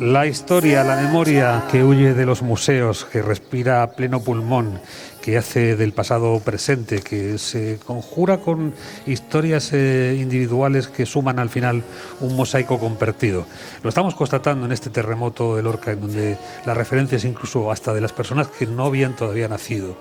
La historia, la memoria que huye de los museos, que respira a pleno pulmón, que hace del pasado presente, que se conjura con historias eh, individuales que suman al final un mosaico compartido. Lo estamos constatando en este terremoto de Lorca, en donde las referencias incluso hasta de las personas que no habían todavía nacido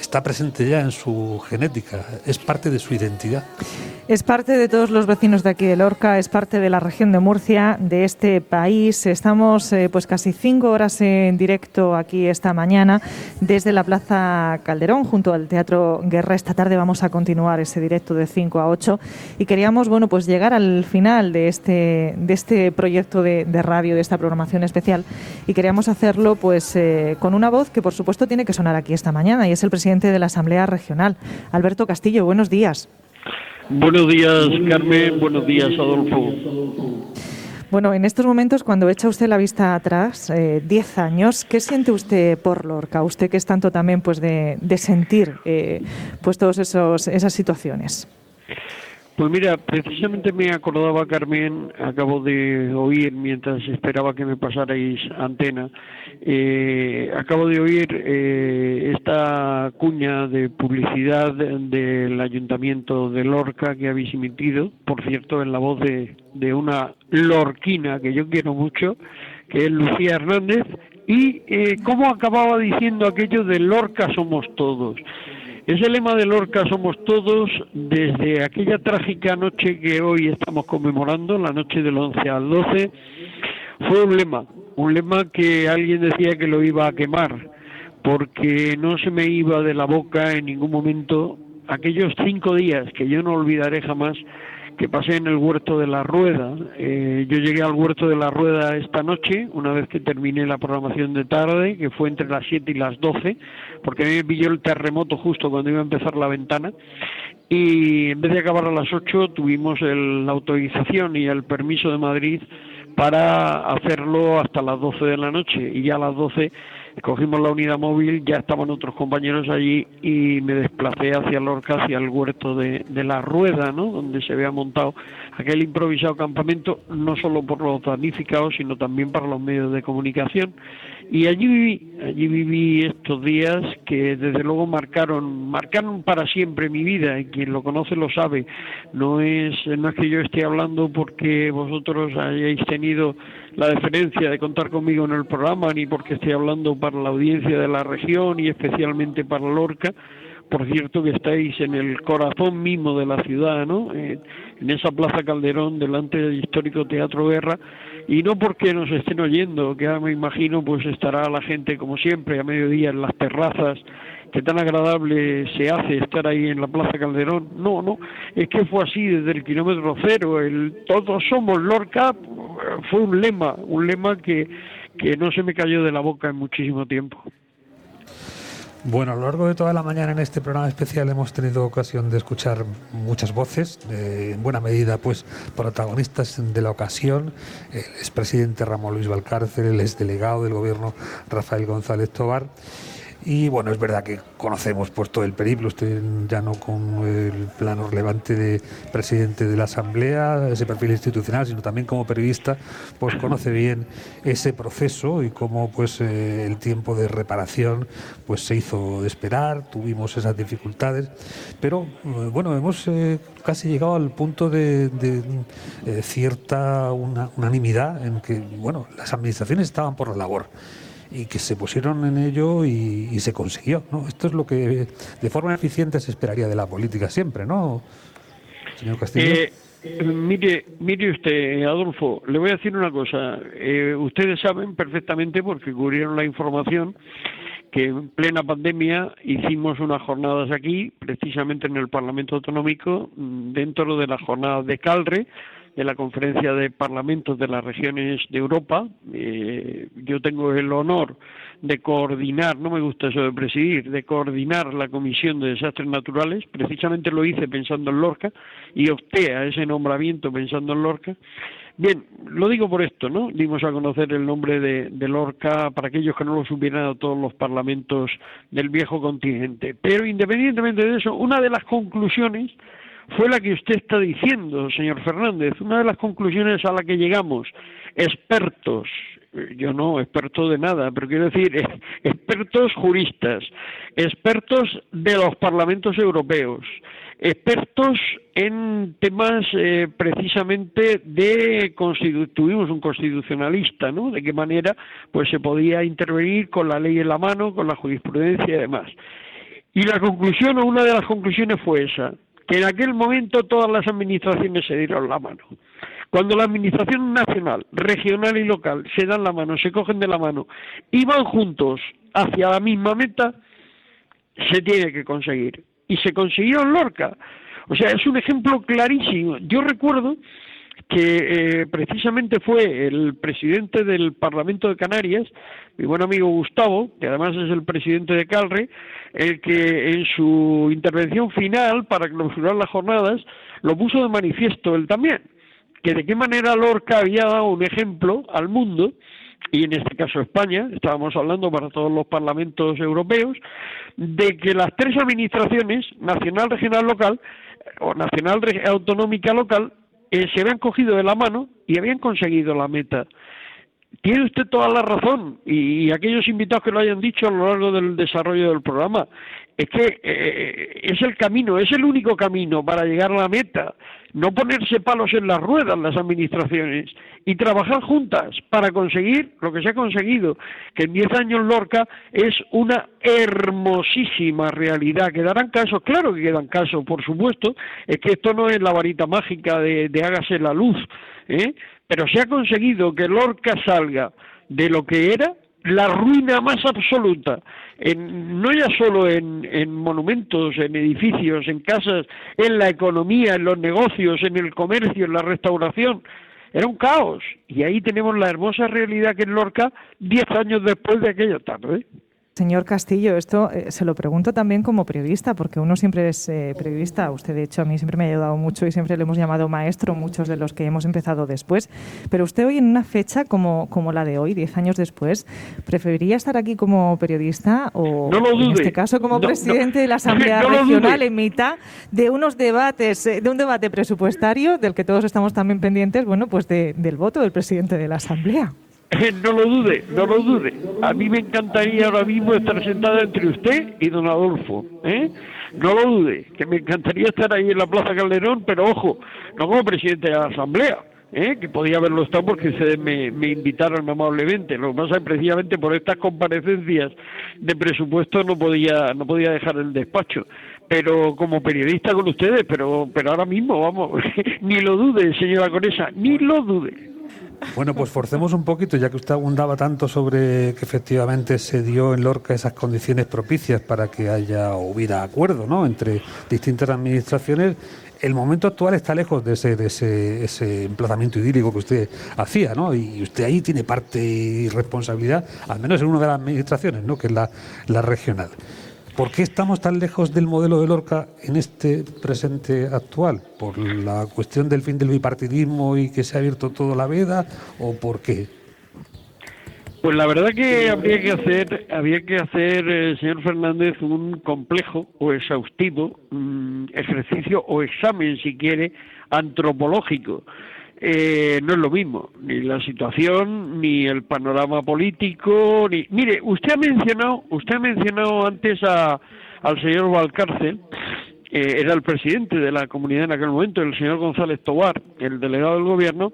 está presente ya en su genética, es parte de su identidad. Es parte de todos los vecinos de aquí de Lorca, es parte de la región de Murcia, de este país. Estamos eh, pues casi cinco horas en directo aquí esta mañana desde la Plaza Calderón junto al Teatro Guerra. Esta tarde vamos a continuar ese directo de 5 a 8 y queríamos bueno pues llegar al final de este de este proyecto de, radio, de esta programación especial y queríamos hacerlo pues eh, con una voz que por supuesto tiene que sonar aquí esta mañana y es el presidente de la Asamblea Regional, Alberto Castillo. Buenos días. Buenos días, Carmen. Buenos días, Adolfo. Bueno, en estos momentos, cuando echa usted la vista atrás, 10 eh, años, ¿qué siente usted por Lorca? Usted que es tanto también pues de, sentir eh, pues todas esas situaciones. Pues mira, precisamente me acordaba, Carmen, acabo de oír mientras esperaba que me pasarais antena, eh, acabo de oír eh, esta cuña de publicidad del Ayuntamiento de Lorca que habéis emitido, por cierto, en la voz de, de una lorquina que yo quiero mucho, que es Lucía Hernández, y eh, cómo acababa diciendo aquello de Lorca somos todos. Ese lema de Lorca somos todos desde aquella trágica noche que hoy estamos conmemorando, la noche del 11 al 12, fue un lema, un lema que alguien decía que lo iba a quemar, porque no se me iba de la boca en ningún momento aquellos cinco días que yo no olvidaré jamás que pasé en el huerto de la rueda. Eh, yo llegué al huerto de la rueda esta noche, una vez que terminé la programación de tarde, que fue entre las 7 y las 12, porque a mí me pilló el terremoto justo cuando iba a empezar la ventana. Y en vez de acabar a las 8, tuvimos la autorización y el permiso de Madrid para hacerlo hasta las 12 de la noche. Y ya a las 12 cogimos la unidad móvil, ya estaban otros compañeros allí y me desplacé hacia Lorca, hacia el huerto de, de la Rueda, ¿no? donde se había montado aquel improvisado campamento, no solo por los damnificados, sino también para los medios de comunicación. Y allí viví, allí viví estos días que desde luego marcaron, marcaron para siempre mi vida, y quien lo conoce lo sabe. No es, no es que yo esté hablando porque vosotros hayáis tenido la deferencia de contar conmigo en el programa, ni porque esté hablando para la audiencia de la región y especialmente para Lorca, por cierto que estáis en el corazón mismo de la ciudad, ¿no? Eh, en esa Plaza Calderón, delante del histórico Teatro Guerra, y no porque nos estén oyendo, que ahora me imagino pues estará la gente como siempre a mediodía en las terrazas, que tan agradable se hace estar ahí en la Plaza Calderón. No, no, es que fue así desde el kilómetro cero, el todos somos Lorca fue un lema, un lema que, que no se me cayó de la boca en muchísimo tiempo. Bueno, a lo largo de toda la mañana en este programa especial hemos tenido ocasión de escuchar muchas voces, en buena medida pues protagonistas de la ocasión, el expresidente Ramón Luis Valcárcel, el exdelegado del gobierno Rafael González Tobar y bueno, es verdad que conocemos pues todo el periplo, usted ya no con el plano relevante de presidente de la Asamblea, ese perfil institucional, sino también como periodista, pues conoce bien ese proceso y cómo pues eh, el tiempo de reparación pues se hizo de esperar, tuvimos esas dificultades, pero eh, bueno, hemos eh, casi llegado al punto de, cierta unanimidad en que bueno, las administraciones estaban por la labor y que se pusieron en ello y, se consiguió. ¿no? Esto es lo que de forma eficiente se esperaría de la política siempre, ¿no, señor Castillo? Eh, mire, mire usted, Adolfo, le voy a decir una cosa. Eh, ustedes saben perfectamente, porque cubrieron la información, que en plena pandemia hicimos unas jornadas aquí, precisamente en el Parlamento Autonómico, dentro de la jornada de Calre, de la Conferencia de Parlamentos de las Regiones de Europa. Eh, yo tengo el honor de coordinar, no me gusta eso de presidir, de coordinar la Comisión de Desastres Naturales. Precisamente lo hice pensando en Lorca y opté a ese nombramiento pensando en Lorca. Bien, lo digo por esto, ¿no? Dimos a conocer el nombre de, Lorca para aquellos que no lo supieran a todos los parlamentos del viejo continente. Pero independientemente de eso, una de las conclusiones fue la que usted está diciendo, señor Fernández. Una de las conclusiones a la que llegamos, expertos, yo no experto de nada, pero quiero decir, expertos juristas, expertos de los parlamentos europeos, expertos en temas eh, precisamente de tuvimos un constitucionalista, ¿no? De qué manera pues se podía intervenir con la ley en la mano, con la jurisprudencia y demás. Y la conclusión o una de las conclusiones fue esa, que en aquel momento todas las administraciones se dieron la mano. Cuando la administración nacional, regional y local se dan la mano, se cogen de la mano y van juntos hacia la misma meta, se tiene que conseguir. Y se consiguió en Lorca. O sea, es un ejemplo clarísimo. Yo recuerdo que eh, precisamente fue el presidente del Parlamento de Canarias, mi buen amigo Gustavo, que además es el presidente de Calre, el que en su intervención final para clausurar las jornadas lo puso de manifiesto él también que de qué manera Lorca había dado un ejemplo al mundo, y en este caso España, estábamos hablando para todos los parlamentos europeos, de que las tres administraciones, nacional, regional, local, o nacional, autonómica, local, eh, se habían cogido de la mano y habían conseguido la meta. Tiene usted toda la razón, y, aquellos invitados que lo hayan dicho a lo largo del desarrollo del programa, es que eh, es el camino, es el único camino para llegar a la meta no ponerse palos en las ruedas las administraciones y trabajar juntas para conseguir lo que se ha conseguido, que en 10 años Lorca es una hermosísima realidad. ¿Quedarán casos? Claro que quedan casos, por supuesto, es que esto no es la varita mágica de, de hágase la luz, ¿eh? pero se ha conseguido que Lorca salga de lo que era la ruina más absoluta, en, no ya solo en, en, monumentos, en edificios, en casas, en la economía, en los negocios, en el comercio, en la restauración, era un caos. Y ahí tenemos la hermosa realidad que es Lorca diez años después de aquello tarde. Señor Castillo, esto eh, se lo pregunto también como periodista, porque uno siempre es eh, periodista. Usted, de hecho, a mí siempre me ha ayudado mucho y siempre le hemos llamado maestro, muchos de los que hemos empezado después. Pero usted hoy, en una fecha como, como la de hoy, diez años después, ¿preferiría estar aquí como periodista o, en este caso, como presidente de la Asamblea Regional en mitad de unos debates, eh, de un debate presupuestario del que todos estamos también pendientes, bueno, pues del voto del presidente de la Asamblea? no lo dude, no lo dude. A mí me encantaría ahora mismo estar sentada entre usted y don Adolfo. ¿eh? No lo dude, que me encantaría estar ahí en la Plaza Calderón, pero ojo, no como presidente de la Asamblea. ¿eh? que podía haberlo estado porque ustedes me, me invitaron amablemente. Lo que pasa es precisamente por estas comparecencias de presupuesto no podía, no podía dejar el despacho pero como periodista con ustedes, pero, pero ahora mismo, vamos, ni lo dude, señora Conesa, ni lo dude. Bueno, pues forcemos un poquito, ya que usted abundaba tanto sobre que efectivamente se dio en Lorca esas condiciones propicias para que haya hubiera acuerdo ¿no? entre distintas administraciones. El momento actual está lejos de ese, de ese, ese emplazamiento idílico que usted hacía, ¿no? Y usted ahí tiene parte y responsabilidad, al menos en una de las administraciones, ¿no? Que es la regional. ¿Por qué estamos tan lejos del modelo de Lorca en este presente actual? ¿Por la cuestión del fin del bipartidismo y que se ha abierto toda la veda o por qué? Pues la verdad que habría que hacer, había que hacer, eh, señor Fernández, un complejo o exhaustivo mm, ejercicio o examen, si quiere, antropológico eh, no es lo mismo, ni la situación, ni el panorama político, ni... Mire, usted ha mencionado, usted ha mencionado antes a, al señor Valcárcel, eh, era el presidente de la comunidad en aquel momento, el señor González Tobar, el delegado del gobierno,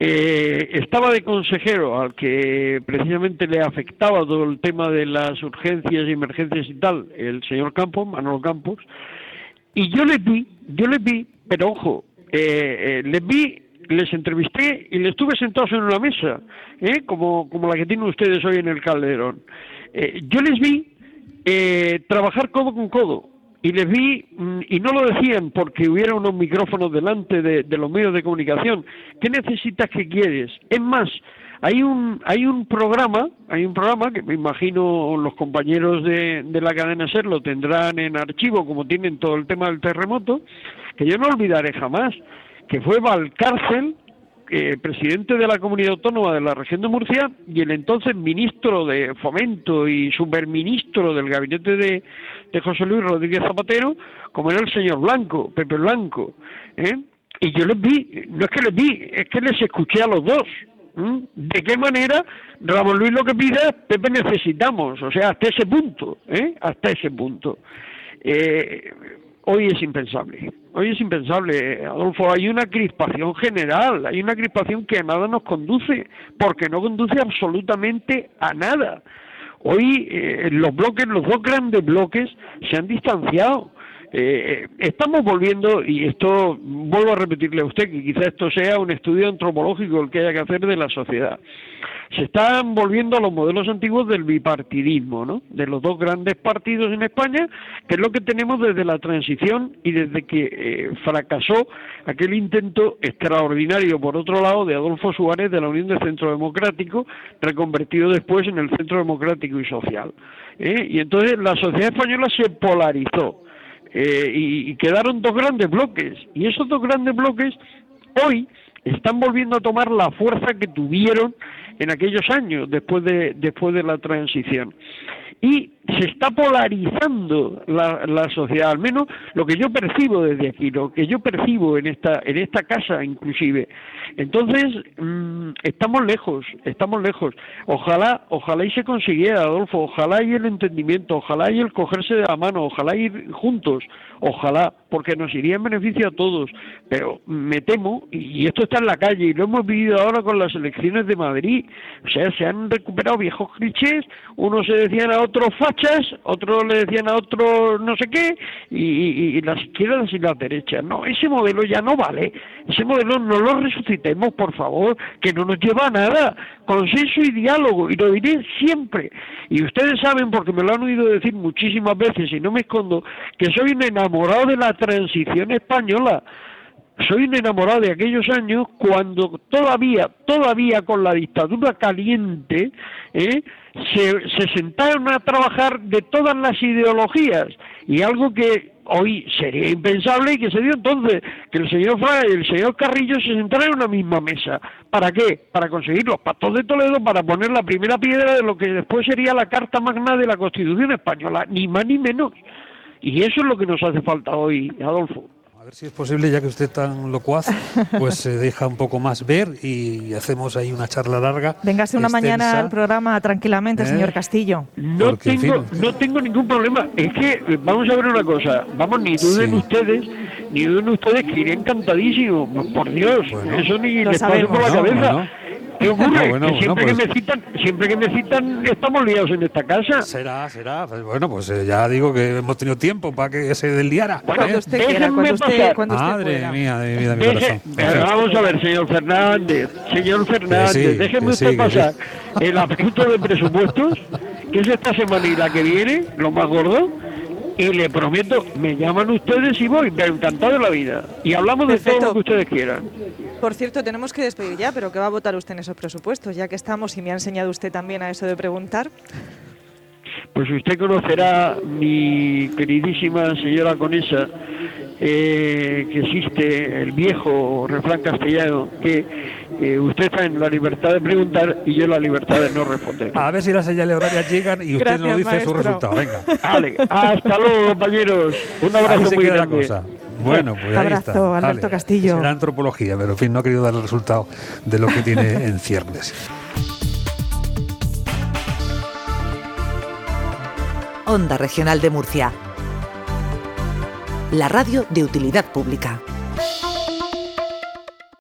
eh, estaba de consejero al que precisamente le afectaba todo el tema de las urgencias y emergencias y tal, el señor Campos, Manolo Campos, y yo le vi, yo le vi, pero ojo, eh, eh, les vi, les entrevisté y les estuve sentados en una mesa, ¿eh? como, como la que tienen ustedes hoy en el Calderón. Eh, yo les vi trabajar codo con codo y les vi, mm, y no lo decían porque hubiera unos micrófonos delante de, de los medios de comunicación. ¿Qué necesitas que quieres? Es más, hay un hay un programa hay un programa que me imagino los compañeros de, de la cadena ser lo tendrán en archivo como tienen todo el tema del terremoto que yo no olvidaré jamás, que fue Valcárcel eh, presidente de la comunidad autónoma de la región de Murcia y el entonces ministro de Fomento y superministro del gabinete de, de José Luis Rodríguez Zapatero, como era el señor Blanco, Pepe Blanco. ¿eh? Y yo les vi, no es que les vi, es que les escuché a los dos. ¿De qué manera Ramón Luis lo que pide Pepe necesitamos? O sea, hasta ese punto, ¿eh? Hasta ese punto. Eh, hoy es impensable. Hoy es impensable, Adolfo. Hay una crispación general, hay una crispación que a nada nos conduce, porque no conduce absolutamente a nada. Hoy eh, los bloques, los dos grandes bloques, se han distanciado. Eh, estamos volviendo, y esto vuelvo a repetirle a usted, que quizá esto sea un estudio antropológico el que haya que hacer de la sociedad. Se están volviendo a los modelos antiguos del bipartidismo, ¿no? De los dos grandes partidos en España, que es lo que tenemos desde la transición y desde que eh, fracasó aquel intento extraordinario, por otro lado, de Adolfo Suárez de la Unión de Centro Democrático, reconvertido después en el Centro Democrático y Social. ¿eh? Y entonces la sociedad española se polarizó eh, y, quedaron dos grandes bloques. Y esos dos grandes bloques hoy están volviendo a tomar la fuerza que tuvieron en aquellos años después de, después de la transición y se está polarizando la, la, sociedad, al menos lo que yo percibo desde aquí, lo que yo percibo en esta, en esta casa inclusive. Entonces, mm, estamos lejos, estamos lejos. Ojalá, ojalá y se consiguiera, Adolfo, ojalá y el entendimiento, ojalá y el cogerse de la mano, ojalá ir juntos, ojalá, porque nos iría en beneficio a todos. Pero me temo, y esto está en la calle, y lo hemos vivido ahora con las elecciones de Madrid, o sea, se han recuperado viejos clichés, uno se decían a otros fachas, otros le decían a otros no sé qué, y, las izquierdas y las derechas. No, ese modelo ya no vale. Ese modelo no lo resucitemos, por favor, que no nos lleva a nada. Consenso y diálogo, y lo diré siempre. Y ustedes saben, porque me lo han oído decir muchísimas veces, y no me escondo, que soy un enamorado de la transición española soy un enamorado de aquellos años cuando todavía, todavía con la dictadura caliente, ¿eh? se, sentaron a trabajar de todas las ideologías y algo que hoy sería impensable y que se dio entonces que el señor y el señor Carrillo se sentaran en una misma mesa. ¿Para qué? Para conseguir los pactos de Toledo, para poner la primera piedra de lo que después sería la Carta Magna de la Constitución Española, ni más ni menos. Y eso es lo que nos hace falta hoy, Adolfo ver si es posible, ya que usted tan locuaz, pues se deja un poco más ver y hacemos ahí una charla larga. Véngase una mañana al programa tranquilamente, ¿Eh? señor Castillo. No tengo, no tengo ningún problema. Es que, eh, vamos a ver una cosa, vamos, ni duden ustedes, ni duden ustedes que iré encantadísimo, por Dios, eso ni les pasa por la cabeza. ¿Qué ocurre? Bueno, que siempre, que pues me citan, siempre que me citan estamos liados en esta casa. Será, será. Pues bueno, pues eh, ya digo que hemos tenido tiempo para que se desliara. Bueno, cuando usted quiera, cuando usted, cuando Madre mía de mi vida, mi corazón. vamos a ver, señor Fernández. Señor Fernández, déjeme usted pasar el apunto de presupuestos, que es esta semana y la que viene, lo más gordo y le prometo, me llaman ustedes y voy, me encantado de la vida. Y hablamos de todo lo que ustedes quieran. Por cierto, tenemos que despedir ya, pero ¿qué va a votar usted en esos presupuestos? Ya que estamos y me ha enseñado usted también a eso de preguntar. Pues usted conocerá, mi queridísima señora Conesa, eh, que existe el viejo refrán castellano que eh, usted está en la libertad de preguntar y yo en la libertad de no responder. A ver si las señales horarias llegan y usted nos dice su resultado. Venga. Vale, hasta luego, compañeros. Un abrazo muy grande. Bueno, pues ahí abrazo, Alberto Castillo. Será antropología, pero en fin, no ha querido dar el resultado de lo que tiene en ciernes. Onda Regional de Murcia. La radio de utilidad pública.